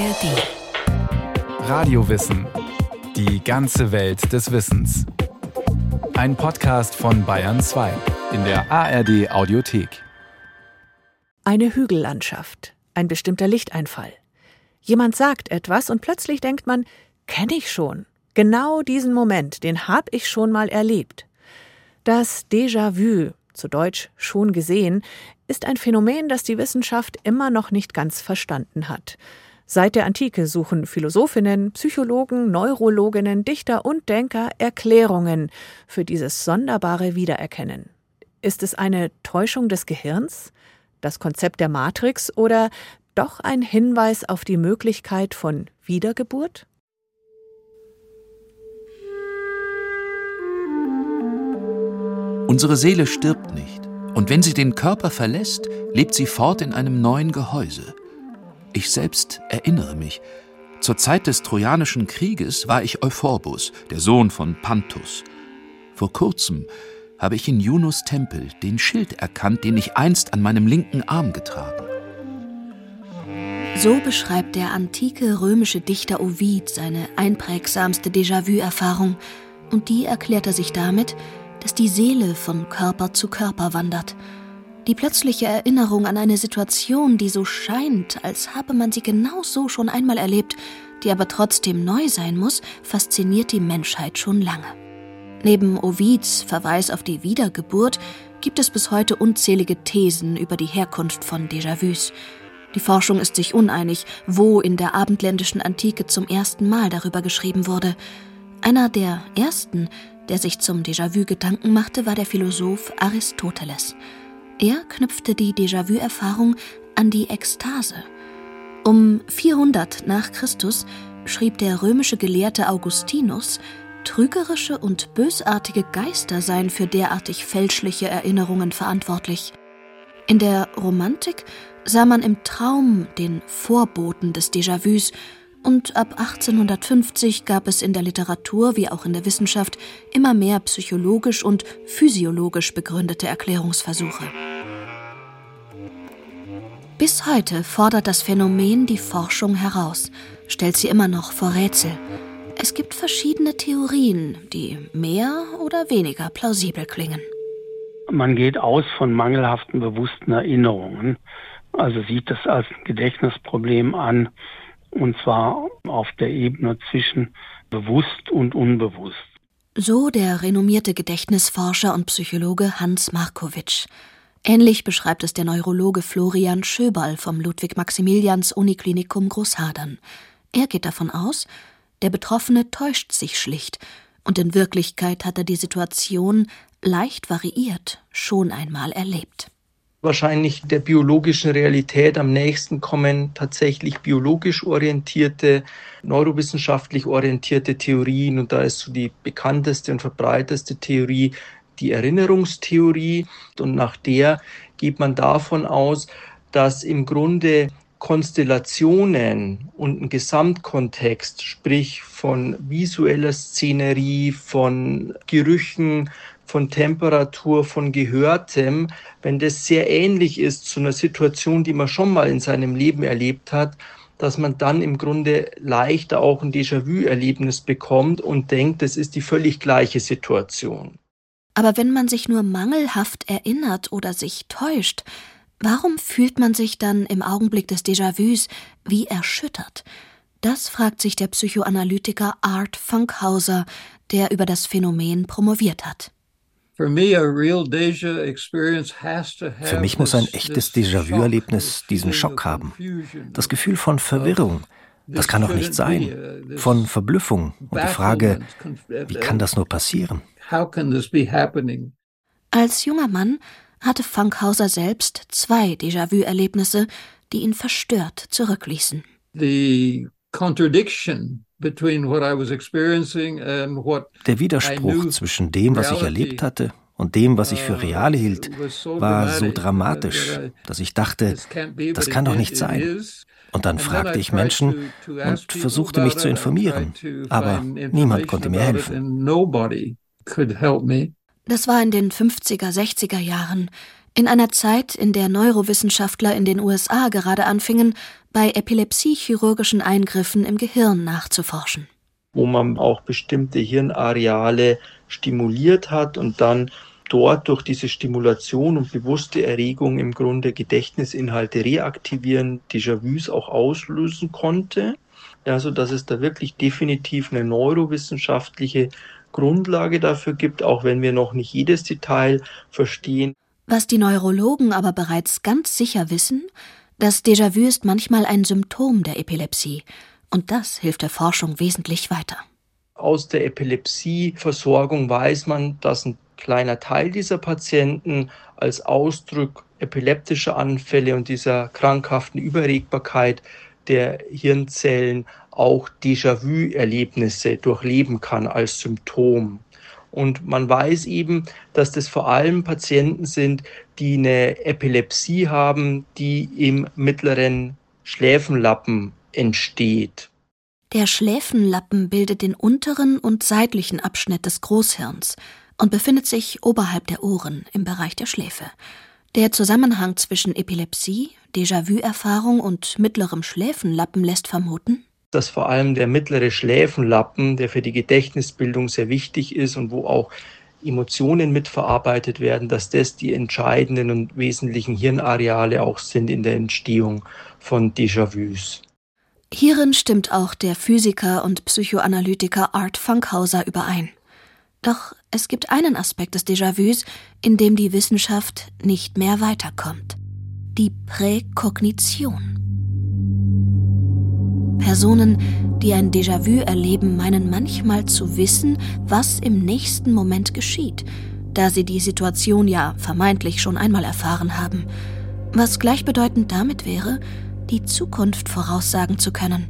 ARD. Radiowissen. Die ganze Welt des Wissens. Ein Podcast von Bayern 2 in der ARD Audiothek. Eine Hügellandschaft, ein bestimmter Lichteinfall. Jemand sagt etwas und plötzlich denkt man, kenne ich schon. Genau diesen Moment, den habe ich schon mal erlebt. Das Déjà-vu, zu Deutsch schon gesehen, ist ein Phänomen, das die Wissenschaft immer noch nicht ganz verstanden hat. Seit der Antike suchen Philosophinnen, Psychologen, Neurologinnen, Dichter und Denker Erklärungen für dieses sonderbare Wiedererkennen. Ist es eine Täuschung des Gehirns, das Konzept der Matrix oder doch ein Hinweis auf die Möglichkeit von Wiedergeburt? Unsere Seele stirbt nicht. Und wenn sie den Körper verlässt, lebt sie fort in einem neuen Gehäuse. Ich selbst erinnere mich. Zur Zeit des Trojanischen Krieges war ich Euphorbus, der Sohn von Panthus. Vor kurzem habe ich in Junos Tempel den Schild erkannt, den ich einst an meinem linken Arm getragen. So beschreibt der antike römische Dichter Ovid seine einprägsamste Déjà-vu-Erfahrung, und die erklärt er sich damit, dass die Seele von Körper zu Körper wandert. Die plötzliche Erinnerung an eine Situation, die so scheint, als habe man sie genau so schon einmal erlebt, die aber trotzdem neu sein muss, fasziniert die Menschheit schon lange. Neben Ovids Verweis auf die Wiedergeburt gibt es bis heute unzählige Thesen über die Herkunft von Déjà-vus. Die Forschung ist sich uneinig, wo in der abendländischen Antike zum ersten Mal darüber geschrieben wurde. Einer der ersten der sich zum Déjà-vu Gedanken machte, war der Philosoph Aristoteles. Er knüpfte die Déjà-vu-Erfahrung an die Ekstase. Um 400 nach Christus schrieb der römische Gelehrte Augustinus, trügerische und bösartige Geister seien für derartig fälschliche Erinnerungen verantwortlich. In der Romantik sah man im Traum den Vorboten des Déjà-vus und ab 1850 gab es in der Literatur wie auch in der Wissenschaft immer mehr psychologisch und physiologisch begründete Erklärungsversuche. Bis heute fordert das Phänomen die Forschung heraus, stellt sie immer noch vor Rätsel. Es gibt verschiedene Theorien, die mehr oder weniger plausibel klingen. Man geht aus von mangelhaften bewussten Erinnerungen, also sieht das als ein Gedächtnisproblem an, und zwar auf der Ebene zwischen bewusst und unbewusst. So der renommierte Gedächtnisforscher und Psychologe Hans Markowitsch. Ähnlich beschreibt es der Neurologe Florian Schöberl vom Ludwig-Maximilians-Uniklinikum Großhadern. Er geht davon aus, der Betroffene täuscht sich schlicht und in Wirklichkeit hat er die Situation leicht variiert schon einmal erlebt wahrscheinlich der biologischen Realität am nächsten kommen tatsächlich biologisch orientierte, neurowissenschaftlich orientierte Theorien. Und da ist so die bekannteste und verbreiteste Theorie die Erinnerungstheorie. Und nach der geht man davon aus, dass im Grunde Konstellationen und ein Gesamtkontext, sprich von visueller Szenerie, von Gerüchen, von Temperatur, von Gehörtem, wenn das sehr ähnlich ist zu einer Situation, die man schon mal in seinem Leben erlebt hat, dass man dann im Grunde leichter auch ein Déjà-vu-Erlebnis bekommt und denkt, das ist die völlig gleiche Situation. Aber wenn man sich nur mangelhaft erinnert oder sich täuscht, warum fühlt man sich dann im Augenblick des Déjà-vus wie erschüttert? Das fragt sich der Psychoanalytiker Art Funkhauser, der über das Phänomen promoviert hat. Für mich muss ein echtes Déjà-vu-Erlebnis diesen Schock haben. Das Gefühl von Verwirrung. Das kann doch nicht sein. Von Verblüffung und die Frage, wie kann das nur passieren? Als junger Mann hatte Funkhauser selbst zwei Déjà-vu-Erlebnisse, die ihn verstört zurückließen. The contradiction der Widerspruch zwischen dem, was ich erlebt hatte, und dem, was ich für uh, real hielt, war so dramatisch, dass ich dachte, das kann doch nicht sein. Und dann fragte ich Menschen und versuchte mich zu informieren, aber niemand konnte mir helfen. Das war in den 50er, 60er Jahren. In einer Zeit, in der Neurowissenschaftler in den USA gerade anfingen, bei epilepsiechirurgischen Eingriffen im Gehirn nachzuforschen. Wo man auch bestimmte Hirnareale stimuliert hat und dann dort durch diese Stimulation und bewusste Erregung im Grunde Gedächtnisinhalte reaktivieren, Déjà-vus auch auslösen konnte. Also, dass es da wirklich definitiv eine neurowissenschaftliche Grundlage dafür gibt, auch wenn wir noch nicht jedes Detail verstehen. Was die Neurologen aber bereits ganz sicher wissen, das Déjà-vu ist manchmal ein Symptom der Epilepsie. Und das hilft der Forschung wesentlich weiter. Aus der Epilepsieversorgung weiß man, dass ein kleiner Teil dieser Patienten als Ausdruck epileptischer Anfälle und dieser krankhaften Überregbarkeit der Hirnzellen auch Déjà-vu-Erlebnisse durchleben kann als Symptom. Und man weiß eben, dass das vor allem Patienten sind, die eine Epilepsie haben, die im mittleren Schläfenlappen entsteht. Der Schläfenlappen bildet den unteren und seitlichen Abschnitt des Großhirns und befindet sich oberhalb der Ohren im Bereich der Schläfe. Der Zusammenhang zwischen Epilepsie, Déjà-vu-Erfahrung und mittlerem Schläfenlappen lässt vermuten, dass vor allem der mittlere Schläfenlappen, der für die Gedächtnisbildung sehr wichtig ist und wo auch Emotionen mitverarbeitet werden, dass das die entscheidenden und wesentlichen Hirnareale auch sind in der Entstehung von Déjà-vus. Hierin stimmt auch der Physiker und Psychoanalytiker Art Funkhauser überein. Doch es gibt einen Aspekt des Déjà-vus, in dem die Wissenschaft nicht mehr weiterkommt. Die Präkognition. Personen, die ein Déjà-vu erleben, meinen manchmal zu wissen, was im nächsten Moment geschieht, da sie die Situation ja vermeintlich schon einmal erfahren haben, was gleichbedeutend damit wäre, die Zukunft voraussagen zu können.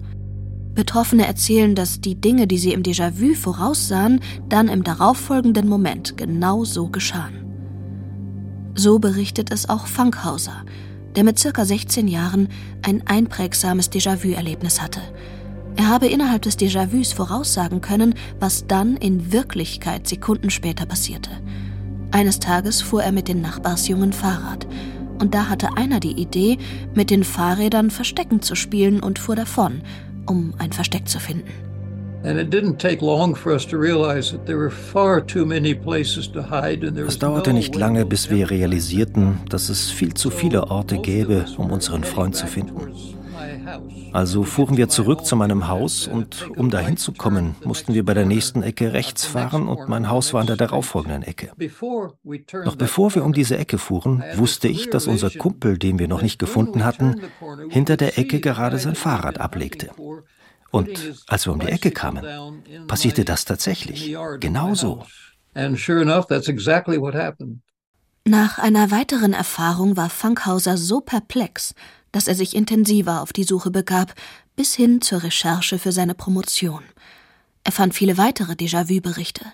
Betroffene erzählen, dass die Dinge, die sie im Déjà-vu voraussahen, dann im darauffolgenden Moment genau so geschahen. So berichtet es auch Funkhauser, der mit circa 16 Jahren ein einprägsames Déjà-vu-Erlebnis hatte. Er habe innerhalb des Déjà-vus voraussagen können, was dann in Wirklichkeit Sekunden später passierte. Eines Tages fuhr er mit den Nachbarsjungen Fahrrad. Und da hatte einer die Idee, mit den Fahrrädern Verstecken zu spielen und fuhr davon, um ein Versteck zu finden. Es dauerte nicht lange, bis wir realisierten, dass es viel zu viele Orte gäbe, um unseren Freund zu finden. Also fuhren wir zurück zu meinem Haus und um dahin zu kommen, mussten wir bei der nächsten Ecke rechts fahren und mein Haus war an der darauffolgenden Ecke. Noch bevor wir um diese Ecke fuhren, wusste ich, dass unser Kumpel, den wir noch nicht gefunden hatten, hinter der Ecke gerade sein Fahrrad ablegte. Und als wir um die Ecke kamen, passierte das tatsächlich. Genauso. Nach einer weiteren Erfahrung war Funkhauser so perplex, dass er sich intensiver auf die Suche begab, bis hin zur Recherche für seine Promotion. Er fand viele weitere Déjà-vu-Berichte,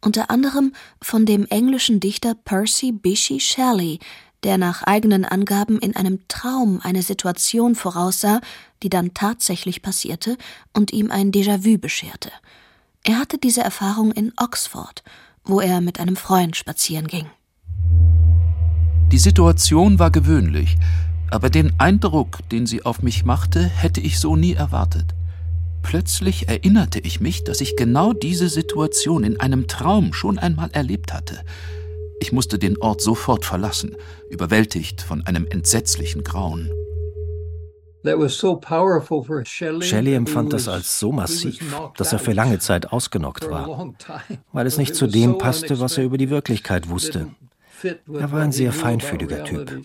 unter anderem von dem englischen Dichter Percy Bysshe Shelley, der nach eigenen Angaben in einem Traum eine Situation voraussah, die dann tatsächlich passierte und ihm ein Déjà-vu bescherte. Er hatte diese Erfahrung in Oxford, wo er mit einem Freund spazieren ging. Die Situation war gewöhnlich, aber den Eindruck, den sie auf mich machte, hätte ich so nie erwartet. Plötzlich erinnerte ich mich, dass ich genau diese Situation in einem Traum schon einmal erlebt hatte. Ich musste den Ort sofort verlassen, überwältigt von einem entsetzlichen Grauen. Shelley empfand das als so massiv, dass er für lange Zeit ausgenockt war, weil es nicht zu dem passte, was er über die Wirklichkeit wusste. Er war ein sehr feinfühliger Typ.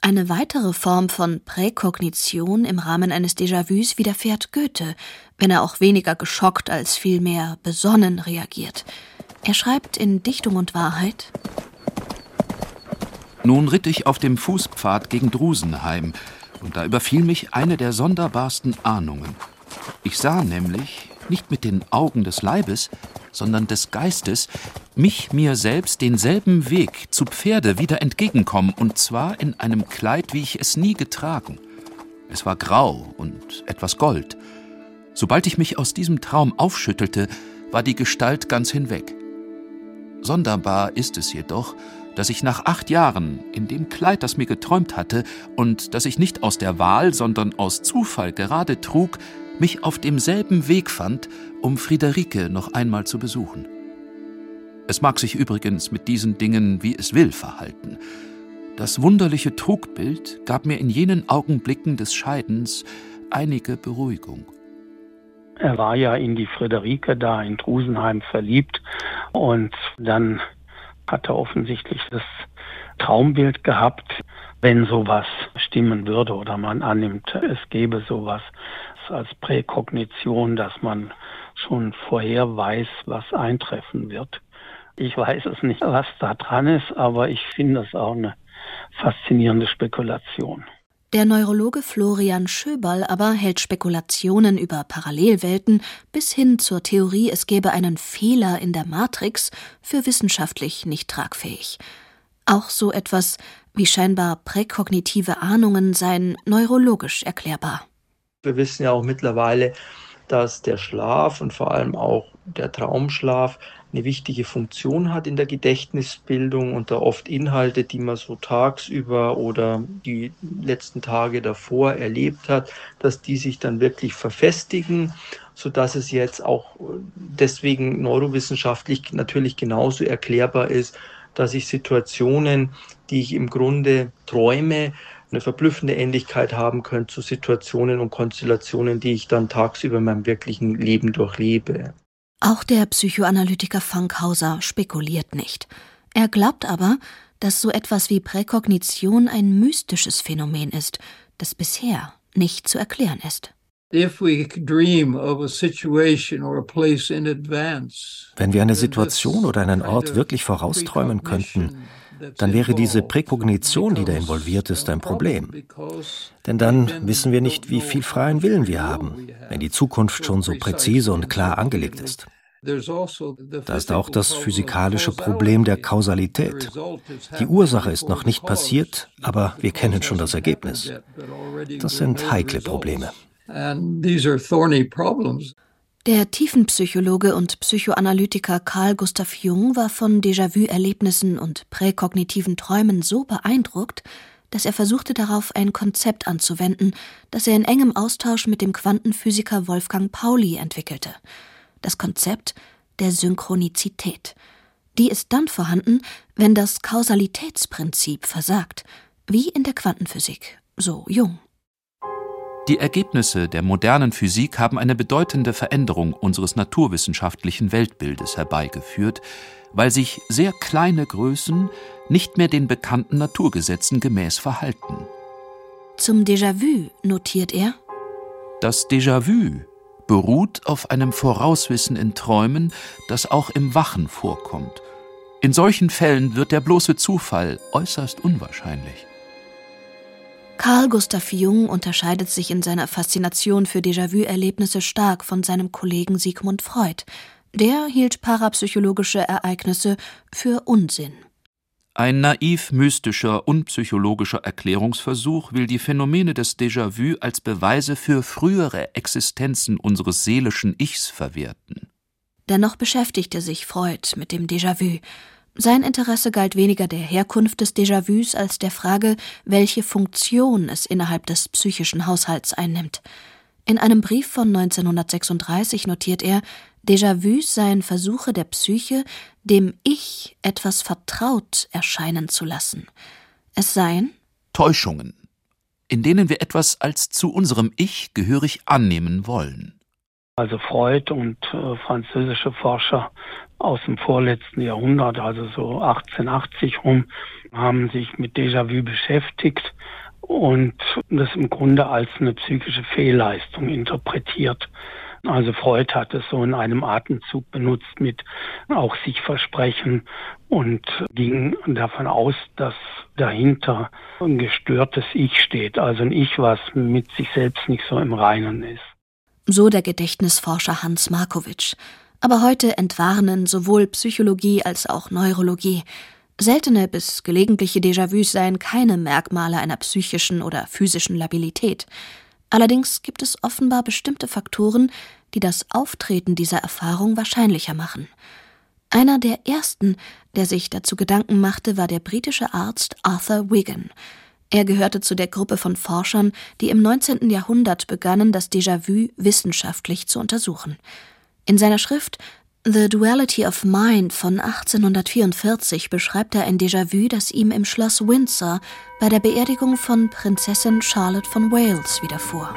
Eine weitere Form von Präkognition im Rahmen eines Déjà-vus widerfährt Goethe, wenn er auch weniger geschockt als vielmehr besonnen reagiert. Er schreibt in Dichtung und Wahrheit nun ritt ich auf dem Fußpfad gegen Drusenheim, und da überfiel mich eine der sonderbarsten Ahnungen. Ich sah nämlich, nicht mit den Augen des Leibes, sondern des Geistes, mich mir selbst denselben Weg zu Pferde wieder entgegenkommen, und zwar in einem Kleid, wie ich es nie getragen. Es war grau und etwas Gold. Sobald ich mich aus diesem Traum aufschüttelte, war die Gestalt ganz hinweg. Sonderbar ist es jedoch, dass ich nach acht Jahren in dem Kleid, das mir geträumt hatte und das ich nicht aus der Wahl, sondern aus Zufall gerade trug, mich auf demselben Weg fand, um Friederike noch einmal zu besuchen. Es mag sich übrigens mit diesen Dingen, wie es will, verhalten. Das wunderliche Trugbild gab mir in jenen Augenblicken des Scheidens einige Beruhigung. Er war ja in die Friederike da in Drusenheim verliebt und dann hat er offensichtlich das Traumbild gehabt, wenn sowas stimmen würde oder man annimmt, es gäbe sowas als Präkognition, dass man schon vorher weiß, was eintreffen wird. Ich weiß es nicht, was da dran ist, aber ich finde es auch eine faszinierende Spekulation. Der Neurologe Florian Schöberl aber hält Spekulationen über Parallelwelten bis hin zur Theorie, es gäbe einen Fehler in der Matrix, für wissenschaftlich nicht tragfähig. Auch so etwas wie scheinbar präkognitive Ahnungen seien neurologisch erklärbar. Wir wissen ja auch mittlerweile, dass der Schlaf und vor allem auch der Traumschlaf eine wichtige Funktion hat in der Gedächtnisbildung und da oft Inhalte, die man so tagsüber oder die letzten Tage davor erlebt hat, dass die sich dann wirklich verfestigen, so dass es jetzt auch deswegen neurowissenschaftlich natürlich genauso erklärbar ist, dass ich Situationen, die ich im Grunde träume, eine verblüffende Ähnlichkeit haben können zu Situationen und Konstellationen, die ich dann tagsüber in meinem wirklichen Leben durchlebe. Auch der Psychoanalytiker Fankhauser spekuliert nicht. Er glaubt aber, dass so etwas wie Präkognition ein mystisches Phänomen ist, das bisher nicht zu erklären ist. Wenn wir eine Situation oder einen Ort wirklich vorausträumen könnten, dann wäre diese Präkognition, die da involviert ist, ein Problem. Denn dann wissen wir nicht, wie viel freien Willen wir haben, wenn die Zukunft schon so präzise und klar angelegt ist. Da ist auch das physikalische Problem der Kausalität. Die Ursache ist noch nicht passiert, aber wir kennen schon das Ergebnis. Das sind heikle Probleme. Der Tiefenpsychologe und Psychoanalytiker Carl Gustav Jung war von Déjà-vu-Erlebnissen und präkognitiven Träumen so beeindruckt, dass er versuchte darauf ein Konzept anzuwenden, das er in engem Austausch mit dem Quantenphysiker Wolfgang Pauli entwickelte. Das Konzept der Synchronizität. Die ist dann vorhanden, wenn das Kausalitätsprinzip versagt, wie in der Quantenphysik, so Jung. Die Ergebnisse der modernen Physik haben eine bedeutende Veränderung unseres naturwissenschaftlichen Weltbildes herbeigeführt, weil sich sehr kleine Größen nicht mehr den bekannten Naturgesetzen gemäß verhalten. Zum Déjà-vu notiert er Das Déjà-vu beruht auf einem Vorauswissen in Träumen, das auch im Wachen vorkommt. In solchen Fällen wird der bloße Zufall äußerst unwahrscheinlich. Carl Gustav Jung unterscheidet sich in seiner Faszination für Déjà-vu-Erlebnisse stark von seinem Kollegen Sigmund Freud. Der hielt parapsychologische Ereignisse für Unsinn. Ein naiv mystischer, unpsychologischer Erklärungsversuch will die Phänomene des Déjà-vu als Beweise für frühere Existenzen unseres seelischen Ichs verwerten. Dennoch beschäftigte sich Freud mit dem Déjà-vu sein Interesse galt weniger der Herkunft des Déjà-vus als der Frage, welche Funktion es innerhalb des psychischen Haushalts einnimmt. In einem Brief von 1936 notiert er, Déjà-vus seien Versuche der Psyche, dem Ich etwas vertraut erscheinen zu lassen. Es seien Täuschungen, in denen wir etwas als zu unserem Ich gehörig annehmen wollen. Also Freud und äh, französische Forscher aus dem vorletzten Jahrhundert, also so 1880 rum, haben sich mit Déjà-vu beschäftigt und das im Grunde als eine psychische Fehlleistung interpretiert. Also Freud hat es so in einem Atemzug benutzt mit auch sich versprechen und ging davon aus, dass dahinter ein gestörtes Ich steht, also ein Ich, was mit sich selbst nicht so im Reinen ist. So der Gedächtnisforscher Hans Markowitsch. Aber heute entwarnen sowohl Psychologie als auch Neurologie. Seltene bis gelegentliche Déjà-vus seien keine Merkmale einer psychischen oder physischen Labilität. Allerdings gibt es offenbar bestimmte Faktoren, die das Auftreten dieser Erfahrung wahrscheinlicher machen. Einer der ersten, der sich dazu Gedanken machte, war der britische Arzt Arthur Wigan. Er gehörte zu der Gruppe von Forschern, die im 19. Jahrhundert begannen, das Déjà-vu wissenschaftlich zu untersuchen. In seiner Schrift The Duality of Mind von 1844 beschreibt er ein Déjà-vu, das ihm im Schloss Windsor bei der Beerdigung von Prinzessin Charlotte von Wales widerfuhr.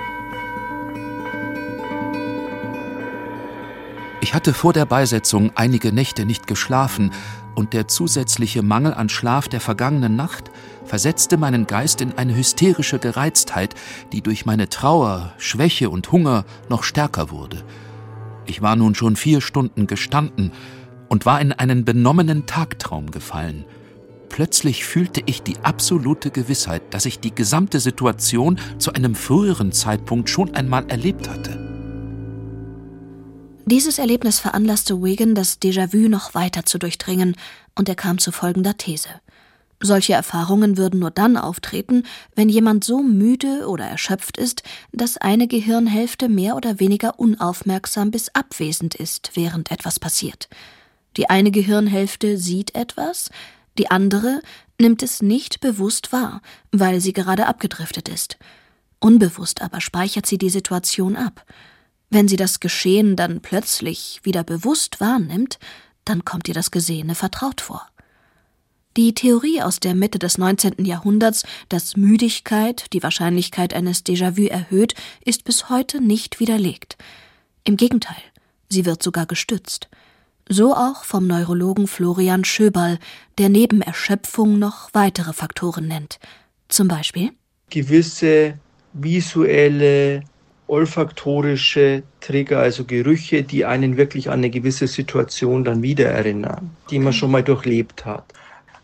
Ich hatte vor der Beisetzung einige Nächte nicht geschlafen, und der zusätzliche Mangel an Schlaf der vergangenen Nacht versetzte meinen Geist in eine hysterische Gereiztheit, die durch meine Trauer, Schwäche und Hunger noch stärker wurde. Ich war nun schon vier Stunden gestanden und war in einen benommenen Tagtraum gefallen. Plötzlich fühlte ich die absolute Gewissheit, dass ich die gesamte Situation zu einem früheren Zeitpunkt schon einmal erlebt hatte. Dieses Erlebnis veranlasste Wigan, das Déjà-vu noch weiter zu durchdringen, und er kam zu folgender These. Solche Erfahrungen würden nur dann auftreten, wenn jemand so müde oder erschöpft ist, dass eine Gehirnhälfte mehr oder weniger unaufmerksam bis abwesend ist, während etwas passiert. Die eine Gehirnhälfte sieht etwas, die andere nimmt es nicht bewusst wahr, weil sie gerade abgedriftet ist. Unbewusst aber speichert sie die Situation ab. Wenn sie das Geschehen dann plötzlich wieder bewusst wahrnimmt, dann kommt ihr das Gesehene vertraut vor. Die Theorie aus der Mitte des 19. Jahrhunderts, dass Müdigkeit die Wahrscheinlichkeit eines Déjà-vu erhöht, ist bis heute nicht widerlegt. Im Gegenteil, sie wird sogar gestützt. So auch vom Neurologen Florian Schöberl, der neben Erschöpfung noch weitere Faktoren nennt. Zum Beispiel gewisse visuelle, olfaktorische Trigger, also Gerüche, die einen wirklich an eine gewisse Situation dann wieder erinnern, die man schon mal durchlebt hat.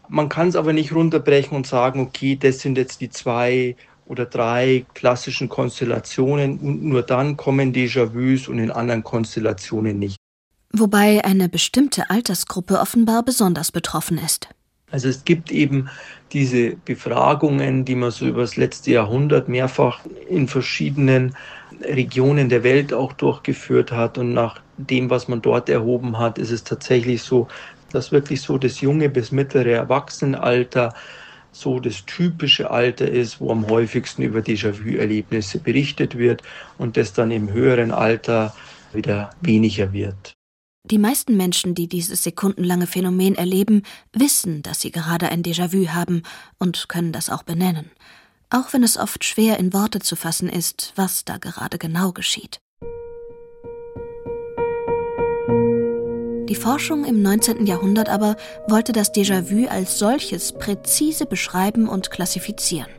Man kann es aber nicht runterbrechen und sagen, okay, das sind jetzt die zwei oder drei klassischen Konstellationen und nur dann kommen Déjà-vus und in anderen Konstellationen nicht. Wobei eine bestimmte Altersgruppe offenbar besonders betroffen ist. Also es gibt eben diese Befragungen, die man so über das letzte Jahrhundert mehrfach in verschiedenen Regionen der Welt auch durchgeführt hat. Und nach dem, was man dort erhoben hat, ist es tatsächlich so, dass wirklich so das junge bis mittlere Erwachsenenalter so das typische Alter ist, wo am häufigsten über Déjà-vu-Erlebnisse berichtet wird und das dann im höheren Alter wieder weniger wird. Die meisten Menschen, die dieses sekundenlange Phänomen erleben, wissen, dass sie gerade ein Déjà-vu haben und können das auch benennen, auch wenn es oft schwer in Worte zu fassen ist, was da gerade genau geschieht. Die Forschung im 19. Jahrhundert aber wollte das Déjà-vu als solches präzise beschreiben und klassifizieren.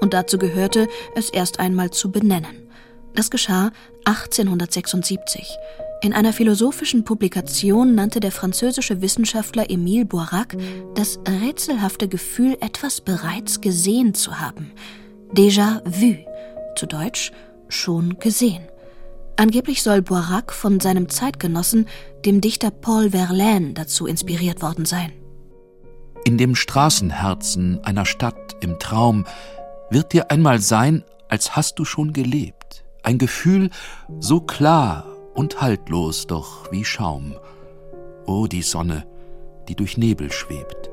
Und dazu gehörte, es erst einmal zu benennen. Das geschah 1876. In einer philosophischen Publikation nannte der französische Wissenschaftler Émile Boirac das rätselhafte Gefühl, etwas bereits gesehen zu haben. Déjà vu, zu Deutsch schon gesehen. Angeblich soll Boirac von seinem Zeitgenossen, dem Dichter Paul Verlaine, dazu inspiriert worden sein. In dem Straßenherzen einer Stadt im Traum wird dir einmal sein, als hast du schon gelebt. Ein Gefühl so klar und haltlos, doch wie Schaum. O oh, die Sonne, die durch Nebel schwebt.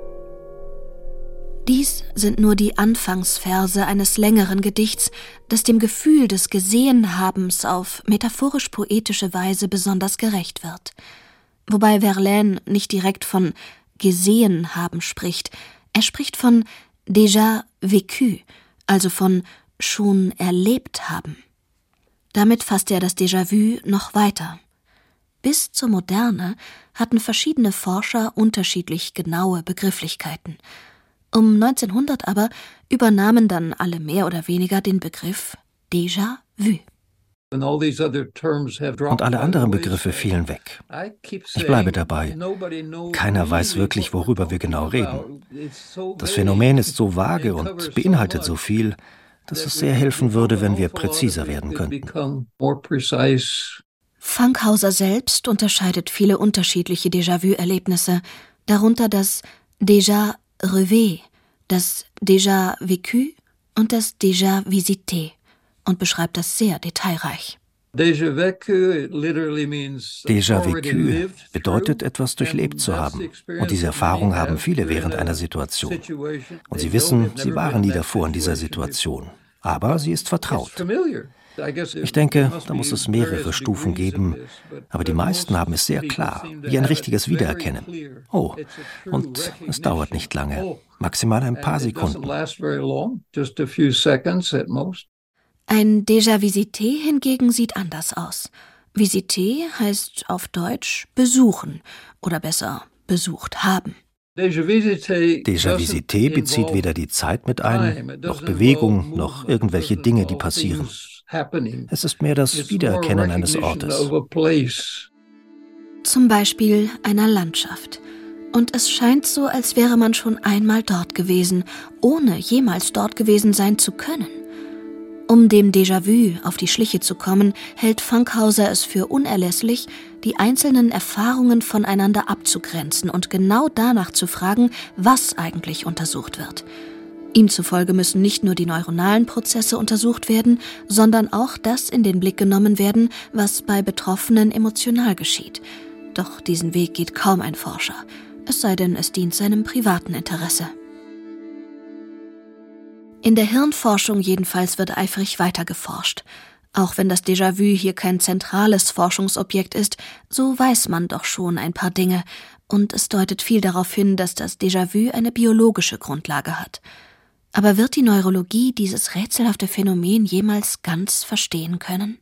Dies sind nur die Anfangsverse eines längeren Gedichts, das dem Gefühl des Gesehenhabens auf metaphorisch-poetische Weise besonders gerecht wird. Wobei Verlaine nicht direkt von gesehen haben spricht, er spricht von déjà vécu, also von schon erlebt haben. Damit fasst er das Déjà-vu noch weiter. Bis zur Moderne hatten verschiedene Forscher unterschiedlich genaue Begrifflichkeiten – um 1900 aber übernahmen dann alle mehr oder weniger den Begriff Déjà vu. Und alle anderen Begriffe fielen weg. Ich bleibe dabei. Keiner weiß wirklich, worüber wir genau reden. Das Phänomen ist so vage und beinhaltet so viel, dass es sehr helfen würde, wenn wir präziser werden könnten. Fankhauser selbst unterscheidet viele unterschiedliche Déjà-vu-Erlebnisse, darunter das Déjà Rêvé, das Déjà Vécu und das Déjà Visité und beschreibt das sehr detailreich. Déjà vécu bedeutet, etwas durchlebt zu haben. Und diese Erfahrung haben viele während einer Situation. Und sie wissen, sie waren nie davor in dieser Situation. Aber sie ist vertraut. Ich denke, da muss es mehrere Stufen geben, aber die meisten haben es sehr klar, wie ein richtiges Wiedererkennen. Oh, und es dauert nicht lange, maximal ein paar Sekunden. Ein Déjà-Visité hingegen sieht anders aus. Visité heißt auf Deutsch besuchen oder besser besucht haben. Déjà-Visité bezieht weder die Zeit mit ein, noch Bewegung, noch irgendwelche Dinge, die passieren. Es ist mehr das Wiedererkennen eines Ortes. Zum Beispiel einer Landschaft. Und es scheint so, als wäre man schon einmal dort gewesen, ohne jemals dort gewesen sein zu können. Um dem Déjà-vu auf die Schliche zu kommen, hält Funkhauser es für unerlässlich, die einzelnen Erfahrungen voneinander abzugrenzen und genau danach zu fragen, was eigentlich untersucht wird. Ihm zufolge müssen nicht nur die neuronalen Prozesse untersucht werden, sondern auch das in den Blick genommen werden, was bei Betroffenen emotional geschieht. Doch diesen Weg geht kaum ein Forscher, es sei denn, es dient seinem privaten Interesse. In der Hirnforschung jedenfalls wird eifrig weiter geforscht. Auch wenn das Déjà-vu hier kein zentrales Forschungsobjekt ist, so weiß man doch schon ein paar Dinge, und es deutet viel darauf hin, dass das Déjà-vu eine biologische Grundlage hat. Aber wird die Neurologie dieses rätselhafte Phänomen jemals ganz verstehen können?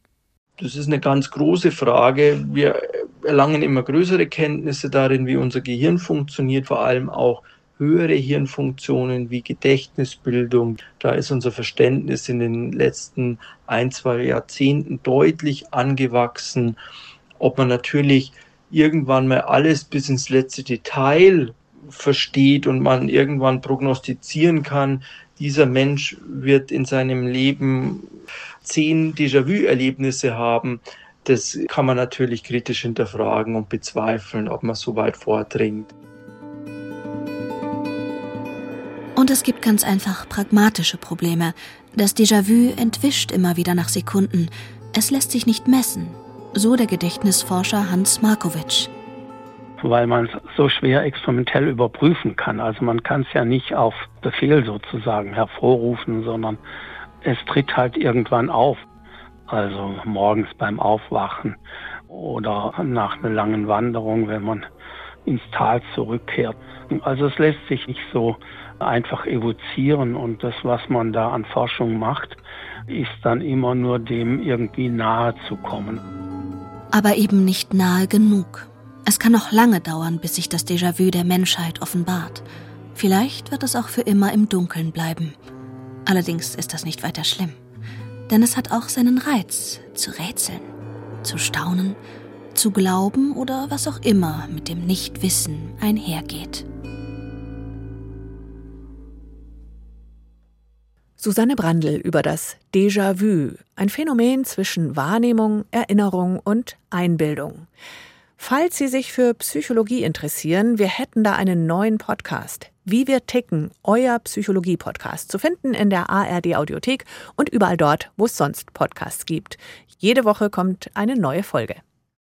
Das ist eine ganz große Frage. Wir erlangen immer größere Kenntnisse darin, wie unser Gehirn funktioniert, vor allem auch höhere Hirnfunktionen wie Gedächtnisbildung. Da ist unser Verständnis in den letzten ein, zwei Jahrzehnten deutlich angewachsen. Ob man natürlich irgendwann mal alles bis ins letzte Detail versteht und man irgendwann prognostizieren kann, dieser Mensch wird in seinem Leben zehn Déjà-vu-Erlebnisse haben. Das kann man natürlich kritisch hinterfragen und bezweifeln, ob man so weit vordringt. Und es gibt ganz einfach pragmatische Probleme. Das Déjà-vu entwischt immer wieder nach Sekunden. Es lässt sich nicht messen. So der Gedächtnisforscher Hans Markowitsch. Weil man es so schwer experimentell überprüfen kann. Also man kann es ja nicht auf Befehl sozusagen hervorrufen, sondern es tritt halt irgendwann auf. Also morgens beim Aufwachen oder nach einer langen Wanderung, wenn man ins Tal zurückkehrt. Also es lässt sich nicht so einfach evozieren und das, was man da an Forschung macht, ist dann immer nur dem irgendwie nahe zu kommen. Aber eben nicht nahe genug. Es kann noch lange dauern, bis sich das Déjà-vu der Menschheit offenbart. Vielleicht wird es auch für immer im Dunkeln bleiben. Allerdings ist das nicht weiter schlimm. Denn es hat auch seinen Reiz, zu rätseln, zu staunen, zu glauben oder was auch immer mit dem Nichtwissen einhergeht. Susanne Brandl über das Déjà-vu, ein Phänomen zwischen Wahrnehmung, Erinnerung und Einbildung. Falls Sie sich für Psychologie interessieren, wir hätten da einen neuen Podcast. Wie wir ticken, euer Psychologie-Podcast, zu finden in der ARD-Audiothek und überall dort, wo es sonst Podcasts gibt. Jede Woche kommt eine neue Folge.